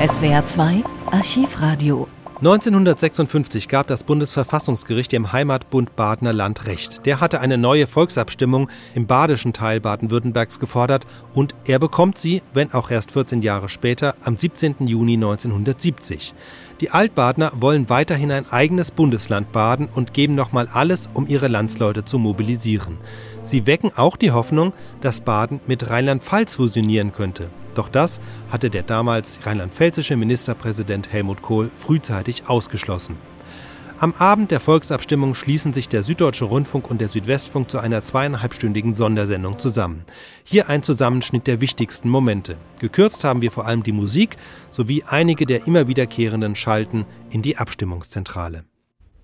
SWR 2 Archivradio 1956 gab das Bundesverfassungsgericht dem Heimatbund Badener Land Recht. Der hatte eine neue Volksabstimmung im badischen Teil Baden-Württembergs gefordert und er bekommt sie, wenn auch erst 14 Jahre später, am 17. Juni 1970. Die Altbadener wollen weiterhin ein eigenes Bundesland baden und geben nochmal alles, um ihre Landsleute zu mobilisieren. Sie wecken auch die Hoffnung, dass Baden mit Rheinland-Pfalz fusionieren könnte. Doch das hatte der damals rheinland-pfälzische Ministerpräsident Helmut Kohl frühzeitig ausgeschlossen. Am Abend der Volksabstimmung schließen sich der Süddeutsche Rundfunk und der Südwestfunk zu einer zweieinhalbstündigen Sondersendung zusammen. Hier ein Zusammenschnitt der wichtigsten Momente. Gekürzt haben wir vor allem die Musik sowie einige der immer wiederkehrenden Schalten in die Abstimmungszentrale.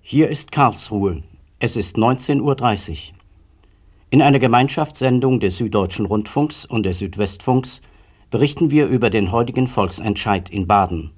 Hier ist Karlsruhe. Es ist 19.30 Uhr. In einer Gemeinschaftssendung des Süddeutschen Rundfunks und des Südwestfunks berichten wir über den heutigen Volksentscheid in Baden.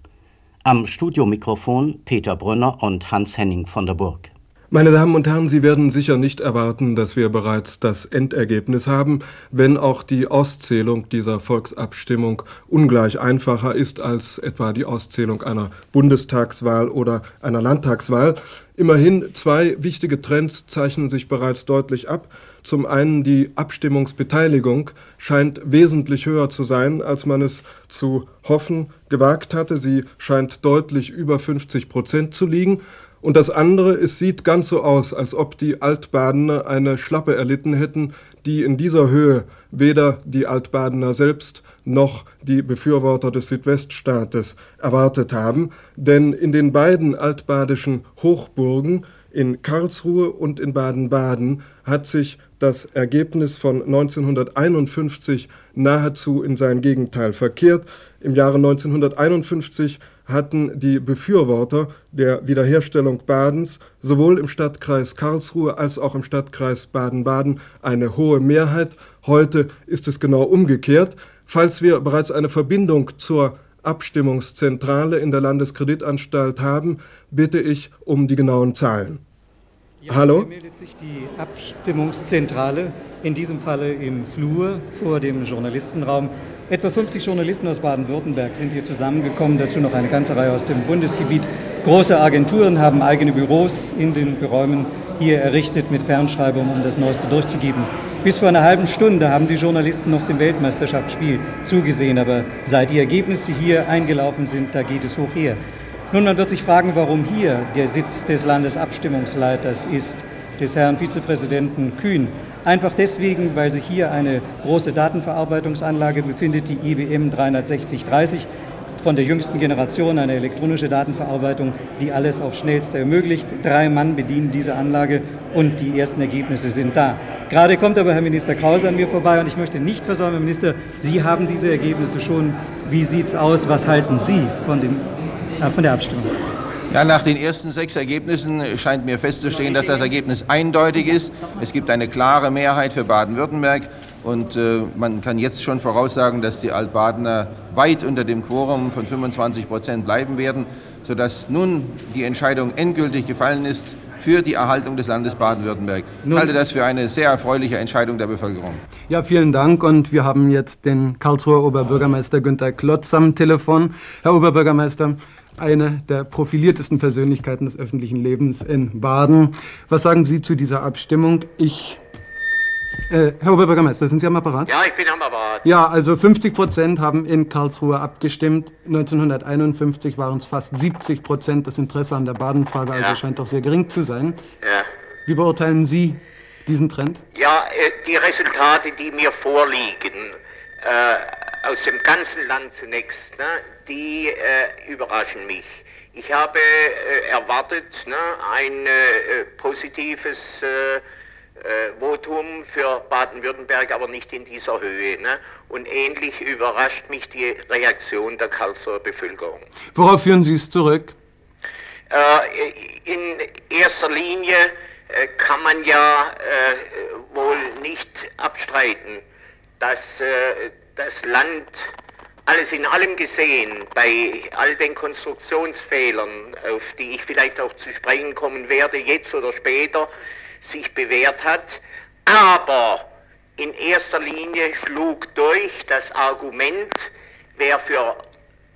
Am Studiomikrofon Peter Brünner und Hans-Henning von der Burg. Meine Damen und Herren, Sie werden sicher nicht erwarten, dass wir bereits das Endergebnis haben, wenn auch die Auszählung dieser Volksabstimmung ungleich einfacher ist als etwa die Auszählung einer Bundestagswahl oder einer Landtagswahl. Immerhin zwei wichtige Trends zeichnen sich bereits deutlich ab. Zum einen die Abstimmungsbeteiligung scheint wesentlich höher zu sein, als man es zu hoffen gewagt hatte. Sie scheint deutlich über 50 Prozent zu liegen. Und das andere, es sieht ganz so aus, als ob die Altbadener eine Schlappe erlitten hätten, die in dieser Höhe weder die Altbadener selbst noch die Befürworter des Südweststaates erwartet haben. Denn in den beiden altbadischen Hochburgen, in Karlsruhe und in Baden-Baden, hat sich das Ergebnis von 1951 nahezu in sein Gegenteil verkehrt. Im Jahre 1951 hatten die Befürworter der Wiederherstellung Badens sowohl im Stadtkreis Karlsruhe als auch im Stadtkreis Baden-Baden eine hohe Mehrheit. Heute ist es genau umgekehrt. Falls wir bereits eine Verbindung zur Abstimmungszentrale in der Landeskreditanstalt haben, bitte ich um die genauen Zahlen. Ja, Hallo? Hier meldet sich die Abstimmungszentrale, in diesem Falle im Flur vor dem Journalistenraum. Etwa 50 Journalisten aus Baden-Württemberg sind hier zusammengekommen, dazu noch eine ganze Reihe aus dem Bundesgebiet. Große Agenturen haben eigene Büros in den Räumen hier errichtet mit Fernschreibung, um das Neueste durchzugeben. Bis vor einer halben Stunde haben die Journalisten noch dem Weltmeisterschaftsspiel zugesehen, aber seit die Ergebnisse hier eingelaufen sind, da geht es hoch her. Nun, man wird sich fragen, warum hier der Sitz des Landesabstimmungsleiters ist, des Herrn Vizepräsidenten Kühn. Einfach deswegen, weil sich hier eine große Datenverarbeitungsanlage befindet, die IBM 36030 von der jüngsten Generation, eine elektronische Datenverarbeitung, die alles auf schnellste ermöglicht. Drei Mann bedienen diese Anlage und die ersten Ergebnisse sind da. Gerade kommt aber Herr Minister Krause an mir vorbei und ich möchte nicht versäumen, Herr Minister, Sie haben diese Ergebnisse schon. Wie sieht es aus? Was halten Sie von äh, von der Abstimmung? Ja, nach den ersten sechs Ergebnissen scheint mir festzustehen, dass das Ergebnis eindeutig ist. Es gibt eine klare Mehrheit für Baden-Württemberg und äh, man kann jetzt schon voraussagen, dass die Altbadener weit unter dem Quorum von 25 Prozent bleiben werden, sodass nun die Entscheidung endgültig gefallen ist für die Erhaltung des Landes Baden-Württemberg. Ich halte das für eine sehr erfreuliche Entscheidung der Bevölkerung. Ja, vielen Dank und wir haben jetzt den Karlsruher Oberbürgermeister Günter Klotz am Telefon. Herr Oberbürgermeister, eine der profiliertesten Persönlichkeiten des öffentlichen Lebens in Baden. Was sagen Sie zu dieser Abstimmung? Ich äh, Herr Oberbürgermeister, sind Sie am Apparat? Ja, ich bin am Apparat. Ja, also 50 Prozent haben in Karlsruhe abgestimmt. 1951 waren es fast 70 Prozent. Das Interesse an der Badenfrage also ja. also scheint doch sehr gering zu sein. Ja. Wie beurteilen Sie diesen Trend? Ja, äh, die Resultate, die mir vorliegen, äh, aus dem ganzen Land zunächst, ne, die äh, überraschen mich. Ich habe äh, erwartet ne, ein äh, positives äh, äh, Votum für Baden-Württemberg, aber nicht in dieser Höhe. Ne? Und ähnlich überrascht mich die Reaktion der Karlsruher Bevölkerung. Worauf führen Sie es zurück? in erster Linie kann man ja wohl nicht abstreiten, dass das Land alles in allem gesehen, bei all den Konstruktionsfehlern, auf die ich vielleicht auch zu sprechen kommen werde, jetzt oder später, sich bewährt hat. Aber in erster Linie schlug durch das Argument, wer für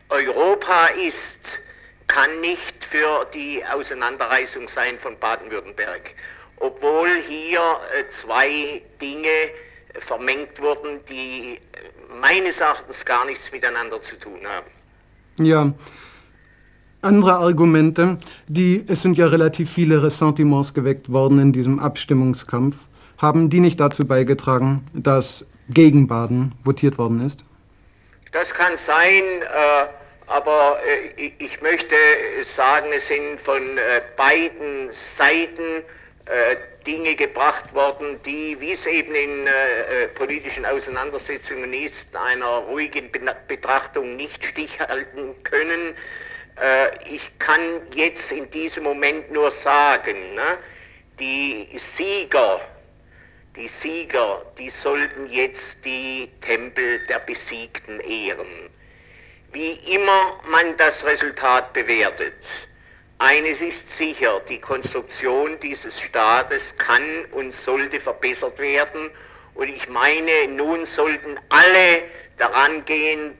Europa ist, kann nicht für die Auseinanderreißung sein von Baden-Württemberg, obwohl hier äh, zwei Dinge vermengt wurden, die meines Erachtens gar nichts miteinander zu tun haben. Ja, andere Argumente, die, es sind ja relativ viele Ressentiments geweckt worden in diesem Abstimmungskampf, haben die nicht dazu beigetragen, dass gegen Baden votiert worden ist? Das kann sein, äh, aber äh, ich möchte sagen, es sind von äh, beiden Seiten äh, Dinge gebracht worden, die, wie es eben in äh, äh, politischen Auseinandersetzungen ist, einer ruhigen Betrachtung nicht stichhalten können. Äh, ich kann jetzt in diesem Moment nur sagen, ne, die Sieger, die Sieger, die sollten jetzt die Tempel der Besiegten ehren. Wie immer man das Resultat bewertet, eines ist sicher, die Konstruktion dieses Staates kann und sollte verbessert werden. Und ich meine, nun sollten alle daran gehen,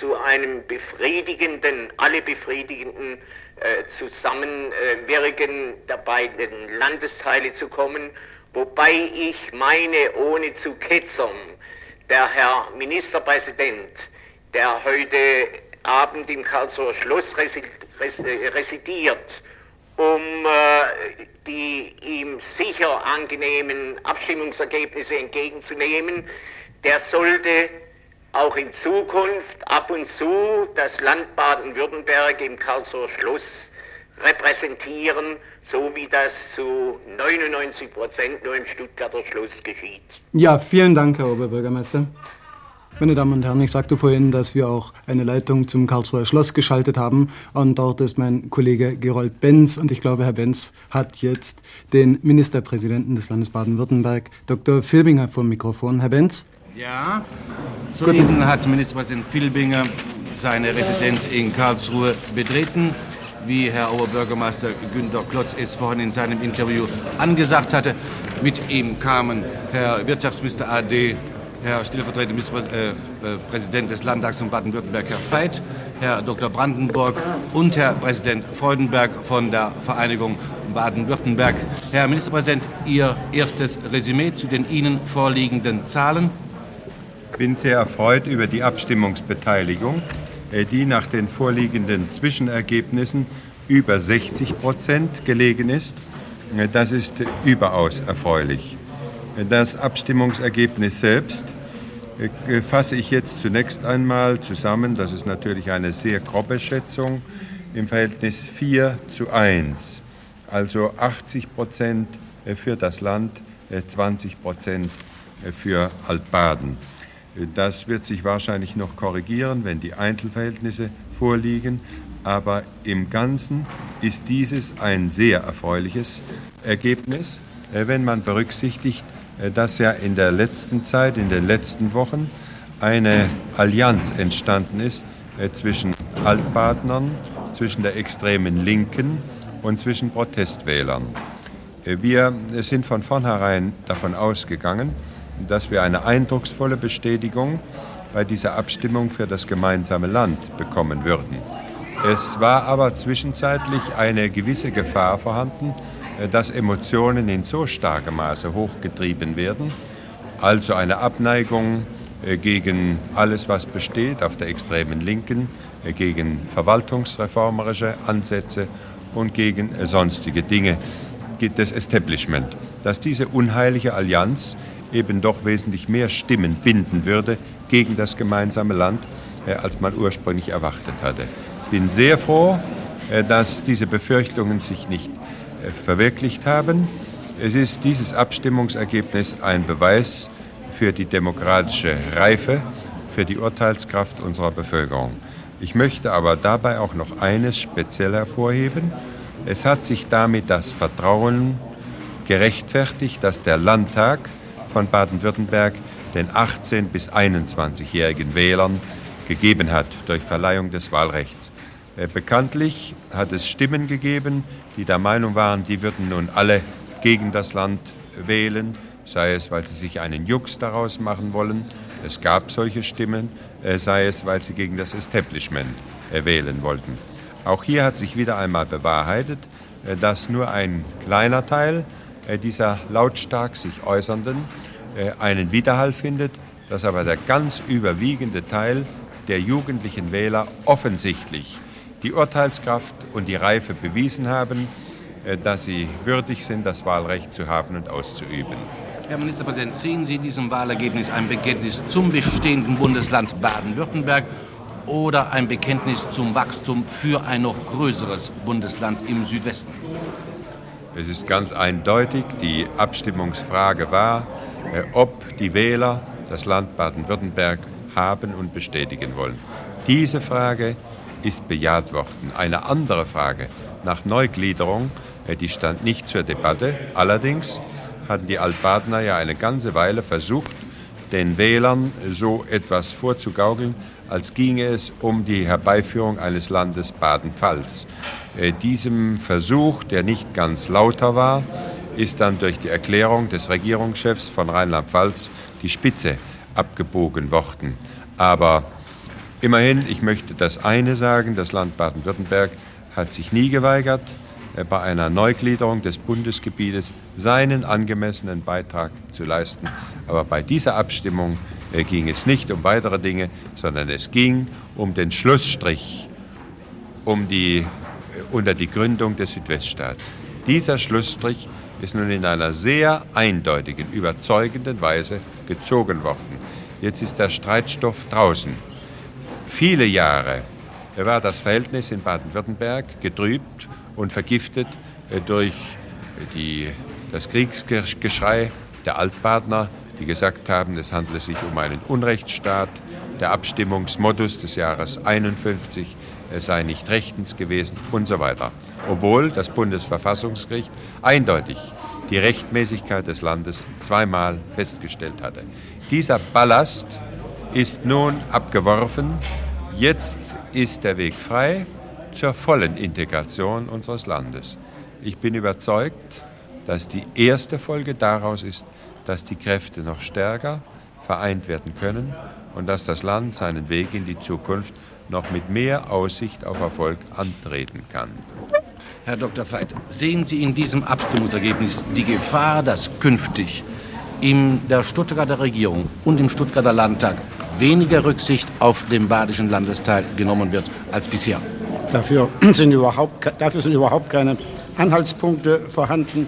zu einem befriedigenden, alle befriedigenden äh, Zusammenwirken der beiden Landesteile zu kommen. Wobei ich meine, ohne zu ketzern, der Herr Ministerpräsident, der heute Abend im Karlsruher Schloss residiert, um äh, die ihm sicher angenehmen Abstimmungsergebnisse entgegenzunehmen, der sollte auch in Zukunft ab und zu das Land Baden-Württemberg im Karlsruher Schloss repräsentieren, so wie das zu 99 Prozent nur im Stuttgarter Schloss geschieht. Ja, vielen Dank, Herr Oberbürgermeister. Meine Damen und Herren, ich sagte vorhin, dass wir auch eine Leitung zum Karlsruher Schloss geschaltet haben. Und dort ist mein Kollege Gerold Benz. Und ich glaube, Herr Benz hat jetzt den Ministerpräsidenten des Landes Baden-Württemberg, Dr. Filbinger, vor dem Mikrofon. Herr Benz? Ja, soeben hat Ministerpräsident Filbinger seine Residenz in Karlsruhe betreten. Wie Herr Oberbürgermeister Günter Klotz es vorhin in seinem Interview angesagt hatte. Mit ihm kamen Herr Wirtschaftsminister AD Herr stellvertretender Ministerpräsident äh, äh des Landtags von Baden-Württemberg, Herr Veit, Herr Dr. Brandenburg und Herr Präsident Freudenberg von der Vereinigung Baden-Württemberg. Herr Ministerpräsident, Ihr erstes Resümee zu den Ihnen vorliegenden Zahlen. Ich bin sehr erfreut über die Abstimmungsbeteiligung, äh, die nach den vorliegenden Zwischenergebnissen über 60 Prozent gelegen ist. Das ist überaus erfreulich. Das Abstimmungsergebnis selbst äh, fasse ich jetzt zunächst einmal zusammen. Das ist natürlich eine sehr grobe Schätzung im Verhältnis 4 zu 1. Also 80 Prozent äh, für das Land, 20 äh, Prozent für Altbaden. Das wird sich wahrscheinlich noch korrigieren, wenn die Einzelverhältnisse vorliegen. Aber im Ganzen ist dieses ein sehr erfreuliches Ergebnis, wenn man berücksichtigt, dass ja in der letzten Zeit, in den letzten Wochen, eine Allianz entstanden ist äh, zwischen Altbadnern, zwischen der extremen Linken und zwischen Protestwählern. Äh, wir sind von vornherein davon ausgegangen, dass wir eine eindrucksvolle Bestätigung bei dieser Abstimmung für das gemeinsame Land bekommen würden. Es war aber zwischenzeitlich eine gewisse Gefahr vorhanden, äh, dass Emotionen in so starkem Maße hochgetrieben werden, also eine Abneigung äh, gegen alles, was besteht auf der extremen Linken, äh, gegen verwaltungsreformerische Ansätze und gegen sonstige Dinge. Des Establishment, dass diese unheilige Allianz eben doch wesentlich mehr Stimmen binden würde gegen das gemeinsame Land, als man ursprünglich erwartet hatte. Ich bin sehr froh, dass diese Befürchtungen sich nicht verwirklicht haben. Es ist dieses Abstimmungsergebnis ein Beweis für die demokratische Reife, für die Urteilskraft unserer Bevölkerung. Ich möchte aber dabei auch noch eines speziell hervorheben. Es hat sich damit das Vertrauen gerechtfertigt, dass der Landtag von Baden-Württemberg den 18- bis 21-jährigen Wählern gegeben hat durch Verleihung des Wahlrechts. Äh, bekanntlich hat es Stimmen gegeben, die der Meinung waren, die würden nun alle gegen das Land wählen, sei es, weil sie sich einen Jux daraus machen wollen. Es gab solche Stimmen. äh, sei es, weil sie gegen das Establishment äh, wählen wollten. Auch hier hat sich wieder einmal bewahrheitet, äh, dass nur ein kleiner Teil dieser lautstark sich äußernden einen Widerhall findet, dass aber der ganz überwiegende Teil der jugendlichen Wähler offensichtlich die Urteilskraft und die Reife bewiesen haben, dass sie würdig sind, das Wahlrecht zu haben und auszuüben. Herr Ministerpräsident, sehen Sie diesem Wahlergebnis ein Bekenntnis zum bestehenden Bundesland Baden-Württemberg oder ein Bekenntnis zum Wachstum für ein noch größeres Bundesland im Südwesten? Es ist ganz eindeutig, die Abstimmungsfrage war, äh, ob die Wähler das Land Baden-Württemberg haben und bestätigen wollen. Diese Frage ist bejaht worden. Eine andere Frage nach Neugliederung, äh, die stand nicht zur Debatte. Allerdings hatten die Altbadener ja eine ganze Weile versucht, den Wählern so etwas vorzugaukeln, als ginge es um die Herbeiführung eines Landes Baden-Pfalz. Äh, diesem Versuch, der nicht ganz lauter war, ist dann durch die Erklärung des Regierungschefs von Rheinland-Pfalz die Spitze abgebogen worden. Aber immerhin, ich möchte das eine sagen, das Land Baden-Württemberg hat sich nie geweigert, äh, bei einer Neugliederung des Bundesgebietes seinen angemessenen Beitrag zu leisten. Aber bei dieser Abstimmung äh, ging es nicht um weitere Dinge, sondern es ging um den Schlussstrich um die, äh, unter die Gründung des Südweststaats. Dieser Schlussstrich ist nun in einer sehr eindeutigen, überzeugenden Weise gezogen worden. Jetzt ist der Streitstoff draußen. Viele Jahre war das Verhältnis in Baden-Württemberg getrübt und vergiftet äh, durch die, das Kriegsgeschrei der Altpartner, die gesagt haben, es handle sich um einen Unrechtsstaat. Der Abstimmungsmodus des Jahres 51 äh, sei nicht rechtens gewesen und so weiter. Obwohl das Bundesverfassungsgericht eindeutig die Rechtmäßigkeit des Landes zweimal festgestellt hatte. Dieser Ballast ist nun abgeworfen. Jetzt ist der Weg frei zur vollen Integration unseres Landes. Ich bin überzeugt, dass die erste Folge daraus ist, dass die Kräfte noch stärker vereint werden können und dass das Land seinen Weg in die Zukunft noch mit mehr Aussicht auf Erfolg antreten kann. Herr Dr. Veit, sehen Sie in diesem Abstimmungsergebnis die Gefahr, dass künftig in der Stuttgarter Regierung und im Stuttgarter Landtag weniger Rücksicht auf den badischen Landesteil genommen wird als bisher? Dafür sind überhaupt, dafür sind überhaupt keine Anhaltspunkte vorhanden.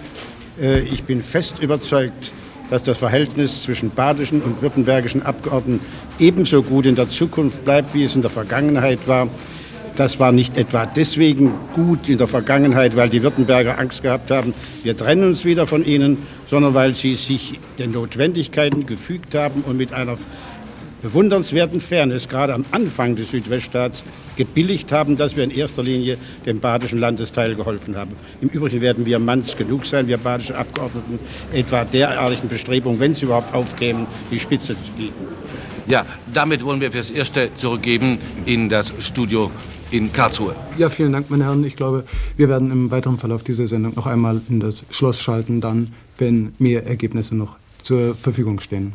Äh, ich bin fest überzeugt, dass das Verhältnis zwischen badischen und württembergischen Abgeordneten ebenso gut in der Zukunft bleibt, wie es in der Vergangenheit war. Das war nicht etwa deswegen gut in der Vergangenheit, weil die Württemberger Angst gehabt haben, wir trennen uns wieder von ihnen, sondern weil sie sich den Notwendigkeiten gefügt haben und mit einer bewundernswerten Fairness gerade am Anfang des Südweststaats gebilligt haben, dass wir in erster Linie dem badischen Landesteil geholfen haben. Im Übrigen werden wir manns genug sein, wir badische Abgeordneten, etwa derartigen Bestrebungen, wenn sie überhaupt aufkämen, die Spitze zu bieten. Ja, damit wollen wir fürs Erste zurückgeben in das Studio in Karlsruhe. Ja, vielen Dank, meine Herren. Ich glaube, wir werden im weiteren Verlauf dieser Sendung noch einmal in das Schloss schalten, dann, wenn mehr Ergebnisse noch zur Verfügung stehen.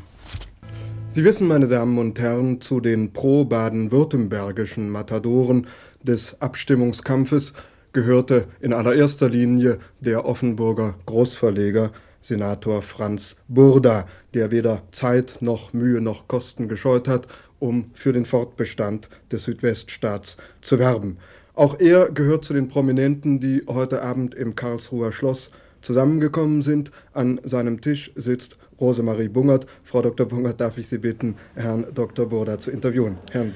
Sie wissen, meine Damen und Herren, zu den pro-baden-württembergischen Matadoren des Abstimmungskampfes gehörte in allererster Linie der Offenburger Großverleger Senator Franz Burda, der weder Zeit noch Mühe noch Kosten gescheut hat, um für den Fortbestand des Südweststaats zu werben. Auch er gehört zu den Prominenten, die heute Abend im Karlsruher Schloss zusammengekommen sind. An seinem Tisch sitzt Rosemarie Bungert. Frau Dr. Bungert, darf ich Sie bitten, Herrn Dr. Burda zu interviewen. Herrn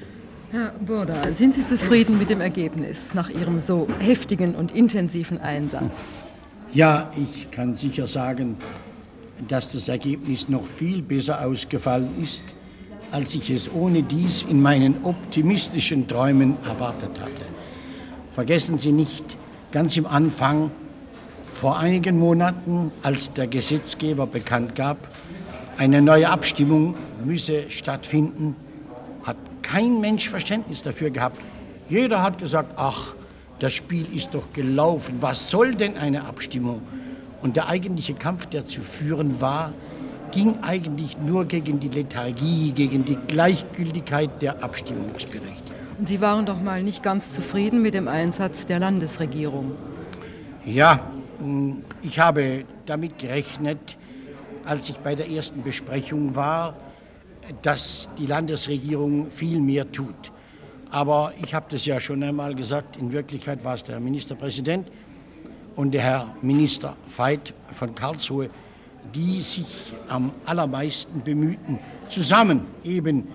Herr Burda, sind Sie zufrieden mit dem Ergebnis nach Ihrem so heftigen und intensiven Einsatz? Ja, ich kann sicher sagen, dass das Ergebnis noch viel besser ausgefallen ist, als ich es ohne dies in meinen optimistischen Träumen erwartet hatte. Vergessen Sie nicht, ganz im Anfang vor einigen Monaten, als der Gesetzgeber bekannt gab, eine neue Abstimmung müsse stattfinden, hat kein Mensch Verständnis dafür gehabt. Jeder hat gesagt, ach, das Spiel ist doch gelaufen, was soll denn eine Abstimmung? Und der eigentliche Kampf, der zu führen war, ging eigentlich nur gegen die Lethargie, gegen die Gleichgültigkeit der Abstimmungsberechtigten. Sie waren doch mal nicht ganz zufrieden mit dem Einsatz der Landesregierung. Ja, ich habe damit gerechnet, als ich bei der ersten Besprechung war, dass die Landesregierung viel mehr tut. Aber ich habe das ja schon einmal gesagt, in Wirklichkeit war es der Herr Ministerpräsident und der Herr Minister Veit von Karlsruhe, die sich am allermeisten bemühten, zusammen eben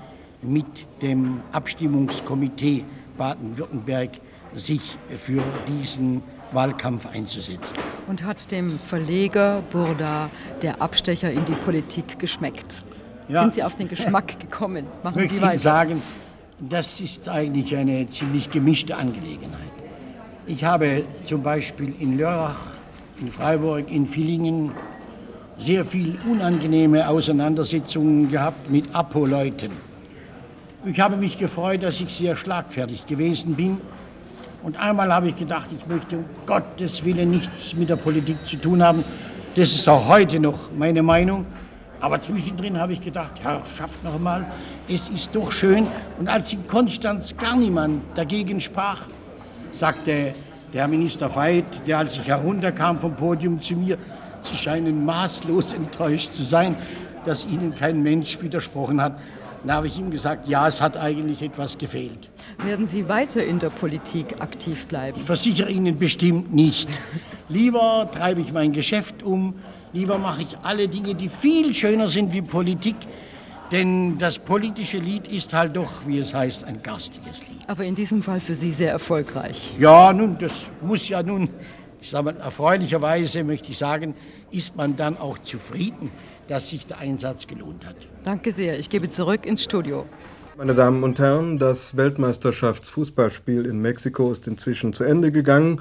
mit dem Abstimmungskomitee Baden-Württemberg sich für diesen Wahlkampf einzusetzen. Und hat dem Verleger Burda der Abstecher in die Politik geschmeckt? Ja. Sind Sie auf den Geschmack gekommen? Machen möchte Sie weiter. Ich sagen, das ist eigentlich eine ziemlich gemischte Angelegenheit. Ich habe zum Beispiel in Lörrach, in Freiburg, in Villingen sehr viel unangenehme Auseinandersetzungen gehabt mit Apo-Leuten. Ich habe mich gefreut, dass ich sehr schlagfertig gewesen bin. Und einmal habe ich gedacht, ich möchte um Gottes Willen nichts mit der Politik zu tun haben. Das ist auch heute noch meine Meinung. Aber zwischendrin habe ich gedacht, Herr, schafft noch mal, es ist doch schön. Und als in Konstanz gar niemand dagegen sprach, sagte der Herr Minister Veit, der als ich herunterkam vom Podium zu mir, Sie scheinen maßlos enttäuscht zu sein, dass Ihnen kein Mensch widersprochen hat. Dann habe ich ihm gesagt, ja, es hat eigentlich etwas gefehlt. Werden Sie weiter in der Politik aktiv bleiben? Ich versichere Ihnen bestimmt nicht. Lieber treibe ich mein Geschäft um, lieber mache ich alle Dinge, die viel schöner sind wie Politik. Denn das politische Lied ist halt doch, wie es heißt, ein garstiges Lied. Aber in diesem Fall für Sie sehr erfolgreich. Ja, nun, das muss ja nun, ich sage mal, erfreulicherweise möchte ich sagen, ist man dann auch zufrieden, dass sich der Einsatz gelohnt hat. Danke sehr. Ich gebe zurück ins Studio. Meine Damen und Herren, das Weltmeisterschaftsfußballspiel in Mexiko ist inzwischen zu Ende gegangen.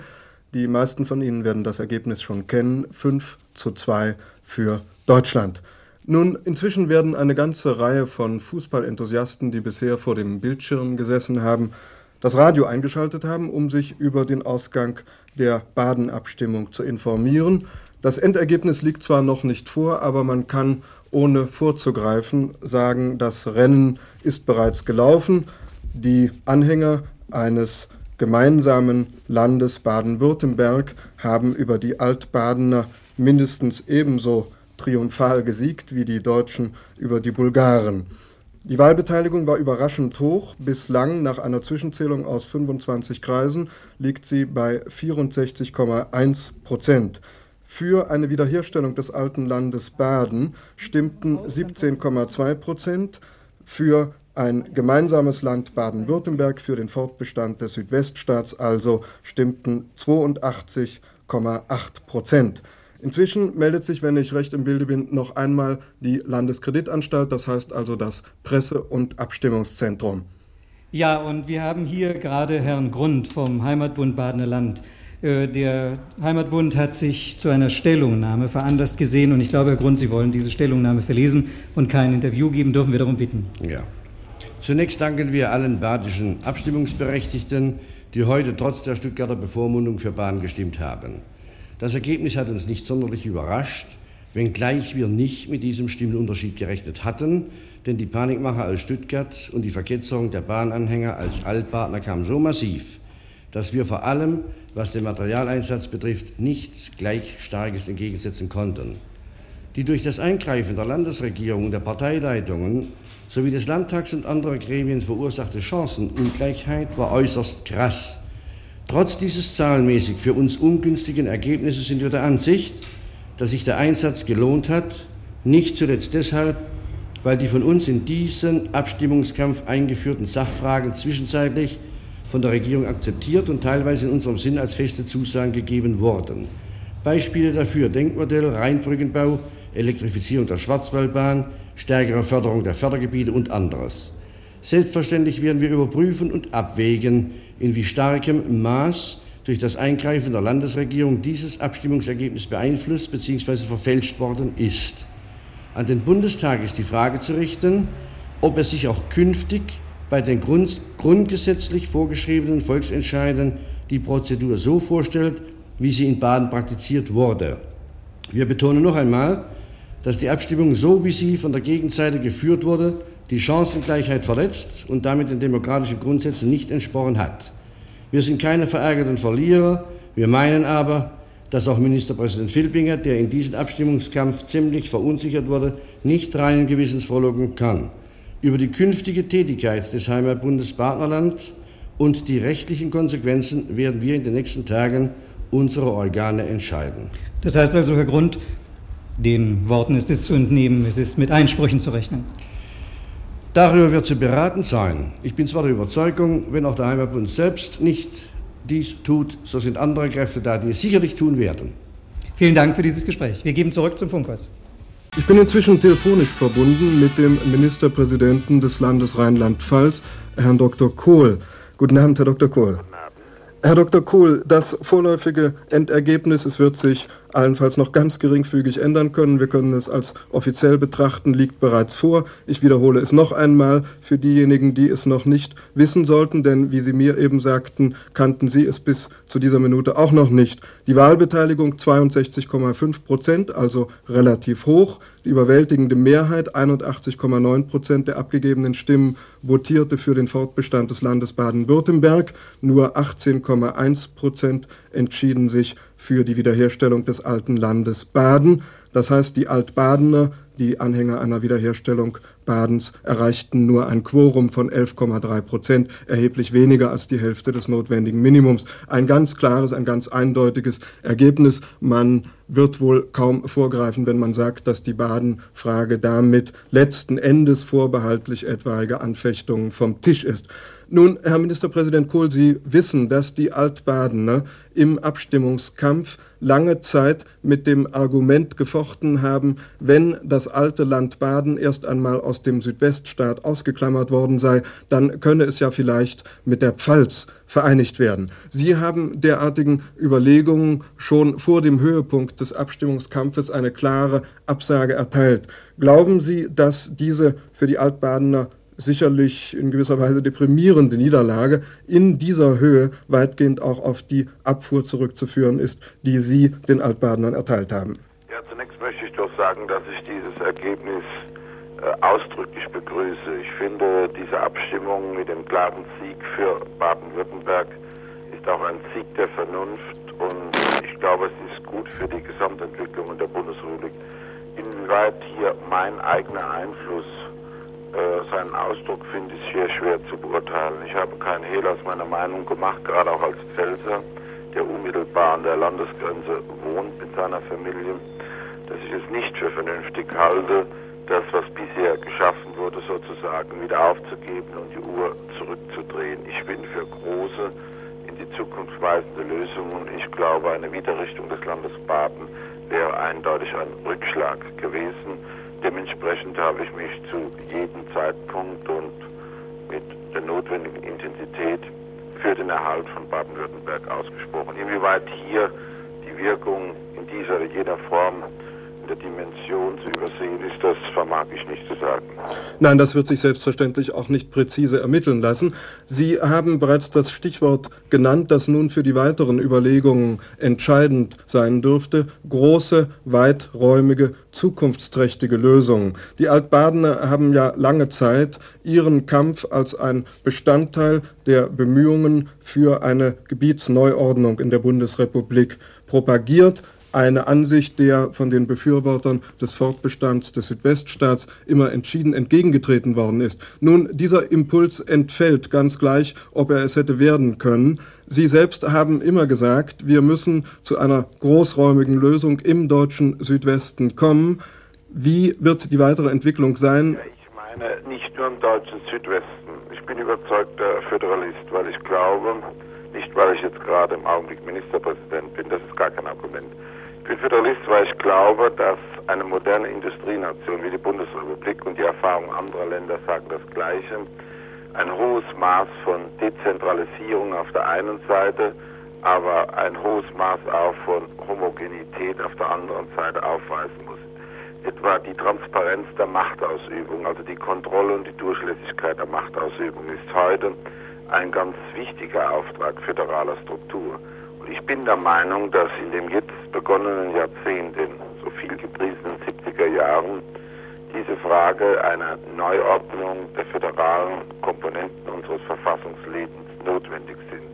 Die meisten von Ihnen werden das Ergebnis schon kennen. 5 zu 2 für Deutschland. Nun, inzwischen werden eine ganze Reihe von Fußballenthusiasten, die bisher vor dem Bildschirm gesessen haben, das Radio eingeschaltet haben, um sich über den Ausgang der Baden-Abstimmung zu informieren. Das Endergebnis liegt zwar noch nicht vor, aber man kann ohne vorzugreifen sagen, das Rennen ist bereits gelaufen. Die Anhänger eines gemeinsamen Landes Baden-Württemberg haben über die Altbadener mindestens ebenso triumphal gesiegt wie die Deutschen über die Bulgaren. Die Wahlbeteiligung war überraschend hoch. Bislang, nach einer Zwischenzählung aus 25 Kreisen, liegt sie bei 64,1 Prozent. Für eine Wiederherstellung des alten Landes Baden stimmten 17,2 Prozent, für ein gemeinsames Land Baden-Württemberg, für den Fortbestand des Südweststaats also stimmten 82,8 Prozent. Inzwischen meldet sich, wenn ich recht im Bilde bin, noch einmal die Landeskreditanstalt, das heißt also das Presse- und Abstimmungszentrum. Ja, und wir haben hier gerade Herrn Grund vom Heimatbund Badener Land der Heimatbund hat sich zu einer Stellungnahme veranlasst gesehen und ich glaube, Herr Grund, Sie wollen diese Stellungnahme verlesen und kein Interview geben, dürfen wir darum bitten. Ja. Zunächst danken wir allen badischen Abstimmungsberechtigten, die heute trotz der Stuttgarter Bevormundung für Bahn gestimmt haben. Das Ergebnis hat uns nicht sonderlich überrascht, wenngleich wir nicht mit diesem Stimmenunterschied gerechnet hatten, denn die Panikmacher aus Stuttgart und die Verketzerung der Bahnanhänger als Altpartner kam so massiv, dass wir vor allem was den Materialeinsatz betrifft, nichts gleich Starkes entgegensetzen konnten. Die durch das Eingreifen der Landesregierung und der Parteileitungen sowie des Landtags und anderer Gremien verursachte Chancenungleichheit war äußerst krass. Trotz dieses zahlenmäßig für uns ungünstigen Ergebnisses sind wir der Ansicht, dass sich der Einsatz gelohnt hat, nicht zuletzt deshalb, weil die von uns in diesen Abstimmungskampf eingeführten Sachfragen zwischenzeitlich von der Regierung akzeptiert und teilweise in unserem Sinn als feste Zusagen gegeben worden. Beispiele dafür Denkmodell, Rheinbrückenbau, Elektrifizierung der Schwarzwaldbahn, stärkere Förderung der Fördergebiete und anderes. Selbstverständlich werden wir überprüfen und abwägen, in wie starkem Maß durch das Eingreifen der Landesregierung dieses Abstimmungsergebnis beeinflusst bzw. verfälscht worden ist. An den Bundestag ist die Frage zu richten, ob er sich auch künftig bei den Grund, grundgesetzlich vorgeschriebenen Volksentscheiden die Prozedur so vorstellt, wie sie in Baden praktiziert wurde. Wir betonen noch einmal, dass die Abstimmung so, wie sie von der Gegenseite geführt wurde, die Chancengleichheit verletzt und damit den demokratischen Grundsätzen nicht entsprochen hat. Wir sind keine verärgerten Verlierer, wir meinen aber, dass auch Ministerpräsident Filbinger, der in diesem Abstimmungskampf ziemlich verunsichert wurde, nicht reinen Gewissens frohlocken kann. Über die künftige Tätigkeit des Heimatbundes Partnerland und die rechtlichen Konsequenzen werden wir in den nächsten Tagen unsere Organe entscheiden. Das heißt also, Herr Grund, den Worten ist es zu entnehmen, es ist mit Einsprüchen zu rechnen. Darüber wird zu beraten sein. Ich bin zwar der Überzeugung, wenn auch der Heimatbund selbst nicht dies tut, so sind andere Kräfte da, die es sicherlich tun werden. Vielen Dank für dieses Gespräch. Wir geben zurück zum Funkhaus. Ich bin inzwischen telefonisch verbunden mit dem Ministerpräsidenten des Landes Rheinland-Pfalz, Herrn Dr. Kohl. Guten Abend, Herr Dr. Kohl. Herr Dr. Kohl, das vorläufige Endergebnis, es wird sich allenfalls noch ganz geringfügig ändern können. Wir können es als offiziell betrachten, liegt bereits vor. Ich wiederhole es noch einmal für diejenigen, die es noch nicht wissen sollten, denn wie Sie mir eben sagten, kannten Sie es bis zu dieser Minute auch noch nicht. Die Wahlbeteiligung 62,5 Prozent, also relativ hoch. Die überwältigende Mehrheit, 81,9 Prozent der abgegebenen Stimmen, votierte für den Fortbestand des Landes Baden-Württemberg. Nur 18,1 Prozent entschieden sich für die Wiederherstellung des alten Landes Baden. Das heißt, die Altbadener, die Anhänger einer Wiederherstellung Badens, erreichten nur ein Quorum von 11,3 Prozent, erheblich weniger als die Hälfte des notwendigen Minimums. Ein ganz klares, ein ganz eindeutiges Ergebnis. Man wird wohl kaum vorgreifen, wenn man sagt, dass die Baden-Frage damit letzten Endes vorbehaltlich etwaige Anfechtungen vom Tisch ist. Nun, Herr Ministerpräsident Kohl, Sie wissen, dass die Altbadener im Abstimmungskampf lange Zeit mit dem Argument gefochten haben, wenn das alte Land Baden erst einmal aus dem Südweststaat ausgeklammert worden sei, dann könne es ja vielleicht mit der Pfalz vereinigt werden. Sie haben derartigen Überlegungen schon vor dem Höhepunkt des Abstimmungskampfes eine klare Absage erteilt. Glauben Sie, dass diese für die Altbadener sicherlich in gewisser Weise deprimierende Niederlage in dieser Höhe weitgehend auch auf die Abfuhr zurückzuführen ist, die Sie den Altbadenern erteilt haben. Ja, zunächst möchte ich doch sagen, dass ich dieses Ergebnis äh, ausdrücklich begrüße. Ich finde, diese Abstimmung mit dem klaren Sieg für Baden-Württemberg ist auch ein Sieg der Vernunft und ich glaube, es ist gut für die Gesamtentwicklung in der Bundesrepublik. Inwieweit hier mein eigener Einfluss äh, seinen Ausdruck finde ich sehr schwer zu beurteilen. Ich habe keinen Hehl aus meiner Meinung gemacht, gerade auch als Pfälzer, der unmittelbar an der Landesgrenze wohnt mit seiner Familie, dass ich es nicht für vernünftig halte, das, was bisher geschaffen wurde, sozusagen wieder aufzugeben und die Uhr zurückzudrehen. Ich bin für große, in die Zukunft weisende Lösungen und ich glaube, eine Wiederrichtung des Landes Baden wäre eindeutig ein Rückschlag gewesen. Dementsprechend habe ich mich zu jedem Zeitpunkt und mit der notwendigen Intensität für den Erhalt von Baden-Württemberg ausgesprochen. Inwieweit hier die Wirkung in dieser oder jener Form der Dimension zu übersehen ist, das vermag ich nicht zu sagen. Nein, das wird sich selbstverständlich auch nicht präzise ermitteln lassen. Sie haben bereits das Stichwort genannt, das nun für die weiteren Überlegungen entscheidend sein dürfte. Große, weiträumige, zukunftsträchtige Lösungen. Die Altbadener haben ja lange Zeit ihren Kampf als ein Bestandteil der Bemühungen für eine Gebietsneuordnung in der Bundesrepublik propagiert eine Ansicht, der von den Befürwortern des Fortbestands des Südweststaats immer entschieden entgegengetreten worden ist. Nun, dieser Impuls entfällt ganz gleich, ob er es hätte werden können. Sie selbst haben immer gesagt, wir müssen zu einer großräumigen Lösung im deutschen Südwesten kommen. Wie wird die weitere Entwicklung sein? Ich meine nicht nur im deutschen Südwesten. Ich bin überzeugter Föderalist, weil ich glaube, nicht weil ich jetzt gerade im Augenblick Ministerpräsident bin, das ist gar kein Argument bin Föderalist, weil ich glaube, dass eine moderne Industrienation wie die Bundesrepublik und die Erfahrungen anderer Länder sagen das Gleiche, ein hohes Maß von Dezentralisierung auf der einen Seite, aber ein hohes Maß auch von Homogenität auf der anderen Seite aufweisen muss. Etwa die Transparenz der Machtausübung, also die Kontrolle und die Durchlässigkeit der Machtausübung ist heute ein ganz wichtiger Auftrag föderaler Struktur. Ich bin der Meinung, dass in dem jetzt begonnenen Jahrzehnt, den so viel gepriesenen 70er Jahren diese Frage einer Neuordnung der föderalen Komponenten unseres Verfassungslebens notwendig sind.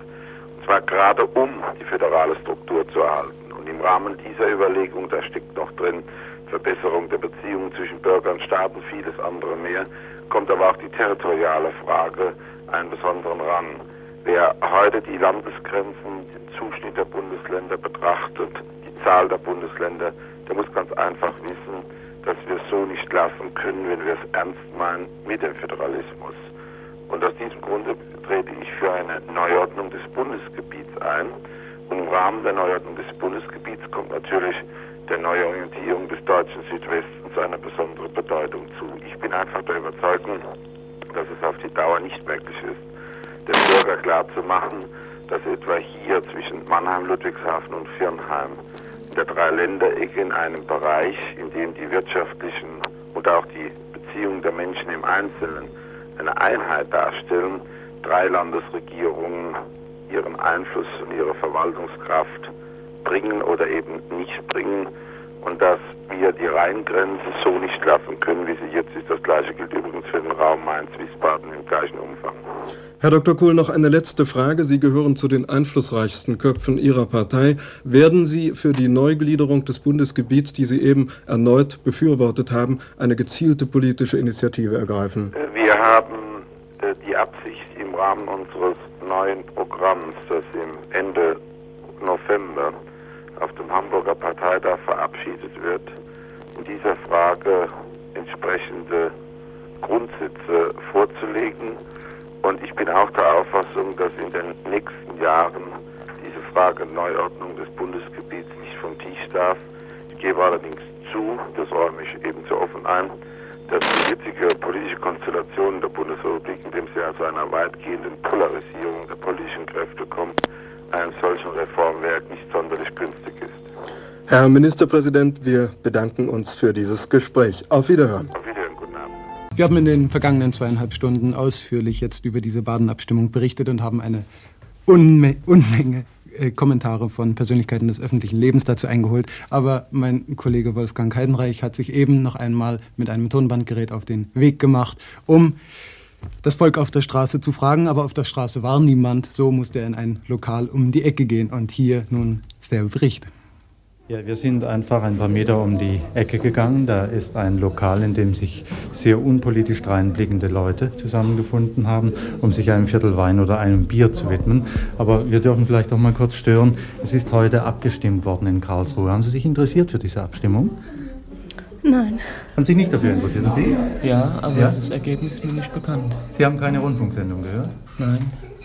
Und zwar gerade um die föderale Struktur zu erhalten. Und im Rahmen dieser Überlegung, da steckt noch drin Verbesserung der Beziehungen zwischen Bürger und Staat und vieles andere mehr, kommt aber auch die territoriale Frage einen besonderen Rang. Wer heute die Landesgrenzen, den Zuschnitt der Bundesländer betrachtet, die Zahl der Bundesländer, der muss ganz einfach wissen, dass wir es so nicht lassen können, wenn wir es ernst meinen mit dem Föderalismus. Und aus diesem Grunde trete ich für eine Neuordnung des Bundesgebiets ein. Und im Rahmen der Neuordnung des Bundesgebiets kommt natürlich der Neuorientierung des deutschen Südwestens eine besondere Bedeutung zu. Ich bin einfach der Überzeugung, dass es auf die Dauer nicht möglich ist, dem Bürger klarzumachen, dass etwa hier zwischen Mannheim, Ludwigshafen und Firnheim der Dreiländerecke in einem Bereich, in dem die wirtschaftlichen und auch die Beziehungen der Menschen im Einzelnen eine Einheit darstellen, drei Landesregierungen ihren Einfluss und ihre Verwaltungskraft bringen oder eben nicht bringen und dass wir die Rheingrenze so nicht lassen können, wie sie jetzt ist. Das gleiche gilt übrigens für den Raum Mainz-Wiesbaden im gleichen Umfang. Herr Dr. Kohl, noch eine letzte Frage. Sie gehören zu den einflussreichsten Köpfen Ihrer Partei. Werden Sie für die Neugliederung des Bundesgebiets, die Sie eben erneut befürwortet haben, eine gezielte politische Initiative ergreifen? Wir haben äh, die Absicht im Rahmen unseres neuen Programms, das im Ende November auf dem Hamburger Parteitag verabschiedet wird, in dieser Frage entsprechende Grundsätze vorzulegen. Und ich bin auch der Auffassung, dass in den nächsten Jahren diese Frage Neuordnung des Bundesgebiets nicht vom Tisch darf. Ich gebe allerdings zu, das räume ich ebenso offen ein, dass die jetzige politische Konstellation der Bundesrepublik, indem sie also einer weitgehenden Polarisierung der politischen Kräfte kommt, einem solchen Reformwerk nicht sonderlich günstig ist. Herr Ministerpräsident, wir bedanken uns für dieses Gespräch. Auf Wiederhören. Auf Wiederhören, guten Abend. Wir haben in den vergangenen zweieinhalb Stunden ausführlich jetzt über diese Baden-Abstimmung berichtet und haben eine Unme Unmenge äh, Kommentare von Persönlichkeiten des öffentlichen Lebens dazu eingeholt. Aber mein Kollege Wolfgang Heidenreich hat sich eben noch einmal mit einem Tonbandgerät auf den Weg gemacht, um das Volk auf der Straße zu fragen, aber auf der Straße war niemand. So musste er in ein Lokal um die Ecke gehen. Und hier nun ist der Bericht. Ja, wir sind einfach ein paar Meter um die Ecke gegangen. Da ist ein Lokal, in dem sich sehr unpolitisch dreinblickende Leute zusammengefunden haben, um sich einem Viertel Wein oder einem Bier zu widmen. Aber wir dürfen vielleicht auch mal kurz stören. Es ist heute abgestimmt worden in Karlsruhe. Haben Sie sich interessiert für diese Abstimmung? Nein. Haben Sie sich nicht dafür interessiert? Sie? Ja, aber Ja? das Ergebnis ist mir nicht bekannt. Sie haben keine Rundfunksendung gehört? Nein.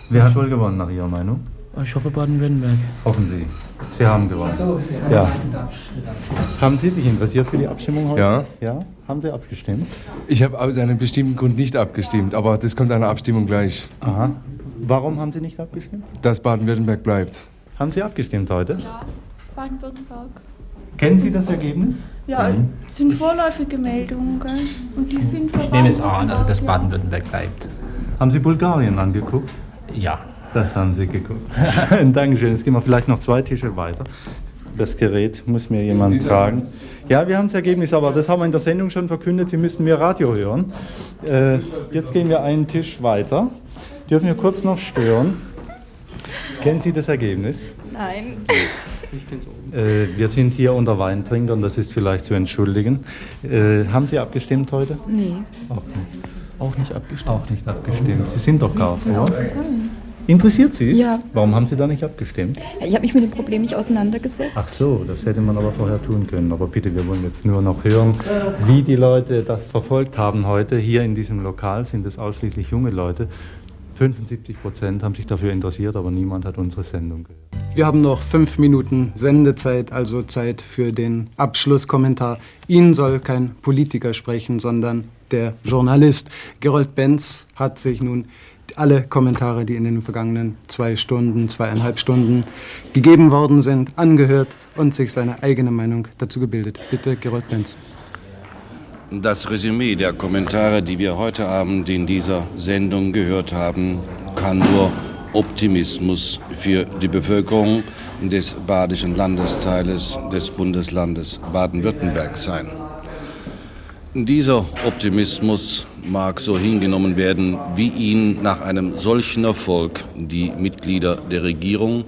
Wer hat wohl gewonnen, nach Ihrer Meinung? Ich hoffe Baden-Württemberg. Hoffen Sie. Sie haben gewonnen. Ja. Haben Sie sich interessiert für die Abstimmung heute? Ja. Ja? Haben Sie abgestimmt? Ich habe aus einem bestimmten Grund nicht abgestimmt, aber das kommt einer Abstimmung gleich. Aha. Warum haben Sie nicht abgestimmt? Dass Baden-Württemberg bleibt. Haben Sie abgestimmt heute? Baden-Württemberg. Kennen Sie das Ergebnis? Ja, es sind vorläufige Meldungen, gell? Und die sind Ich nehme es an, also dass Baden-Württemberg bleibt. Haben Sie Bulgarien angeguckt? Ja. Das haben Sie geguckt. Dankeschön. Jetzt gehen wir vielleicht noch zwei Tische weiter. Das Gerät muss mir jemand tragen. Ja, wir haben das Ergebnis, aber das haben wir in der Sendung schon verkündet. Sie müssen mir Radio hören. Äh, jetzt gehen wir einen Tisch weiter. Dürfen wir kurz noch stören? Kennen Sie das Ergebnis? Nein. Äh, wir sind hier unter Weintrinkern, das ist vielleicht zu entschuldigen. Äh, haben Sie abgestimmt heute? Nee. Auch nicht. Auch nicht abgestimmt. Auch nicht abgestimmt. Sie sind doch Karlsruher. Aufgefallen. Interessiert Sie es? Ja. Warum haben Sie da nicht abgestimmt? Ich habe mich mit dem Problem nicht auseinandergesetzt. Ach so, das hätte man aber vorher tun können. Aber bitte, wir wollen jetzt nur noch hören, wie die Leute das verfolgt haben heute. Hier in diesem Lokal sind es ausschließlich junge Leute. 75 Prozent haben sich dafür interessiert, aber niemand hat unsere Sendung gehört. Wir haben noch fünf Minuten Sendezeit, also Zeit für den Abschlusskommentar. Ihnen soll kein Politiker sprechen, sondern der Journalist. Gerold Benz hat sich nun alle Kommentare, die in den vergangenen zwei Stunden, zweieinhalb Stunden gegeben worden sind, angehört und sich seine eigene Meinung dazu gebildet. Bitte, Gerold Benz. Das Resümee der Kommentare, die wir heute Abend in dieser Sendung gehört haben, kann nur Optimismus für die Bevölkerung des badischen Landesteiles des Bundeslandes Baden-Württemberg sein. Dieser Optimismus mag so hingenommen werden, wie ihn nach einem solchen Erfolg die Mitglieder der Regierung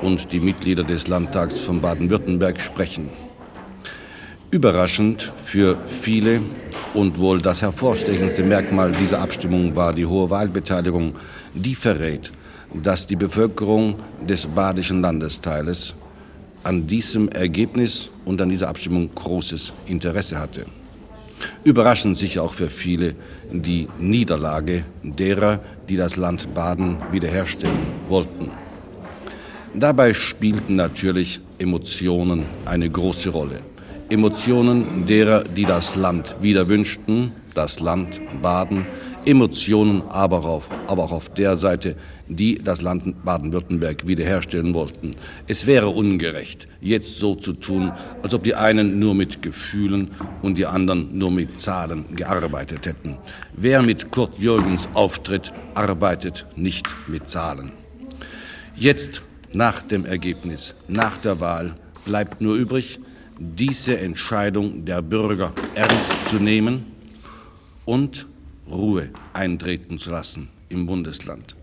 und die Mitglieder des Landtags von Baden-Württemberg sprechen. Überraschend für viele und wohl das hervorstechendste Merkmal dieser Abstimmung war die hohe Wahlbeteiligung, die verrät, dass die Bevölkerung des badischen Landesteiles an diesem Ergebnis und an dieser Abstimmung großes Interesse hatte. Überraschend sicher auch für viele die Niederlage derer, die das Land Baden wiederherstellen wollten. Dabei spielten natürlich Emotionen eine große Rolle. Emotionen derer, die das Land wieder wünschten, das Land Baden, Emotionen aber, auf, aber auch auf der Seite, die das Land Baden-Württemberg wiederherstellen wollten. Es wäre ungerecht, jetzt so zu tun, als ob die einen nur mit Gefühlen und die anderen nur mit Zahlen gearbeitet hätten. Wer mit Kurt Jürgens auftritt, arbeitet nicht mit Zahlen. Jetzt, nach dem Ergebnis, nach der Wahl, bleibt nur übrig, diese Entscheidung der Bürger ernst zu nehmen und Ruhe eintreten zu lassen im Bundesland.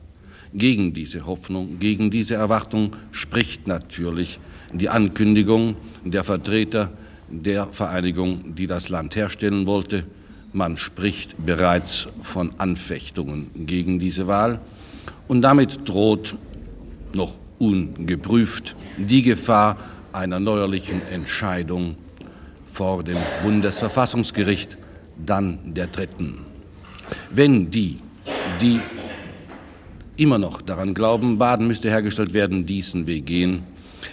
Gegen diese Hoffnung, gegen diese Erwartung spricht natürlich die Ankündigung der Vertreter der Vereinigung, die das Land herstellen wollte. Man spricht bereits von Anfechtungen gegen diese Wahl und damit droht noch ungeprüft die Gefahr einer neuerlichen Entscheidung vor dem Bundesverfassungsgericht, dann der dritten. Wenn die, die immer noch daran glauben, Baden müsste hergestellt werden, diesen Weg gehen,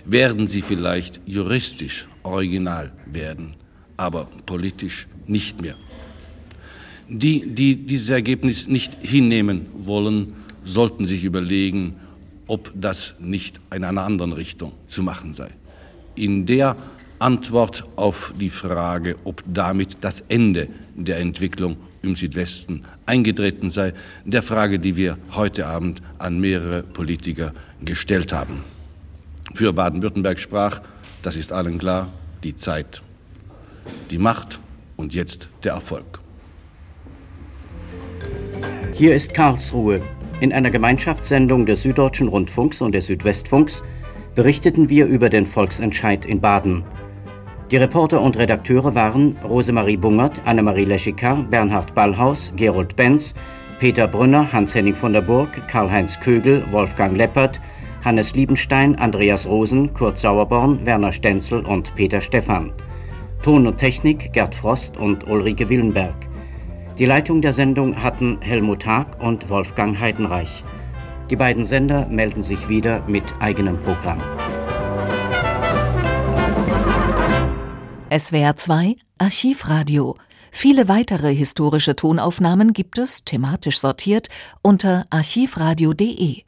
werden sie vielleicht juristisch original werden, aber politisch nicht mehr. Die, die dieses Ergebnis nicht hinnehmen wollen, sollten sich überlegen, ob das nicht in einer anderen Richtung zu machen sei. In der Antwort auf die Frage, ob damit das Ende der Entwicklung im Südwesten eingetreten sei, der Frage, die wir heute Abend an mehrere Politiker gestellt haben. Für Baden-Württemberg sprach, das ist allen klar, die Zeit, die Macht und jetzt der Erfolg. Hier ist Karlsruhe. In einer Gemeinschaftssendung des Süddeutschen Rundfunks und des Südwestfunks berichteten wir über den Volksentscheid in Baden. Die Reporter und Redakteure waren Rosemarie Bungert, Annemarie Leschika, Bernhard Ballhaus, Gerold Benz, Peter Brünner, Hans-Henning von der Burg, Karl-Heinz Kögel, Wolfgang Leppert, Hannes Liebenstein, Andreas Rosen, Kurt Sauerborn, Werner Stenzel und Peter Stephan. Ton und Technik Gerd Frost und Ulrike Willenberg. Die Leitung der Sendung hatten Helmut Haag und Wolfgang Heidenreich. Die beiden Sender melden sich wieder mit eigenem Programm. SWR 2 Archivradio. Viele weitere historische Tonaufnahmen gibt es, thematisch sortiert, unter archivradio.de.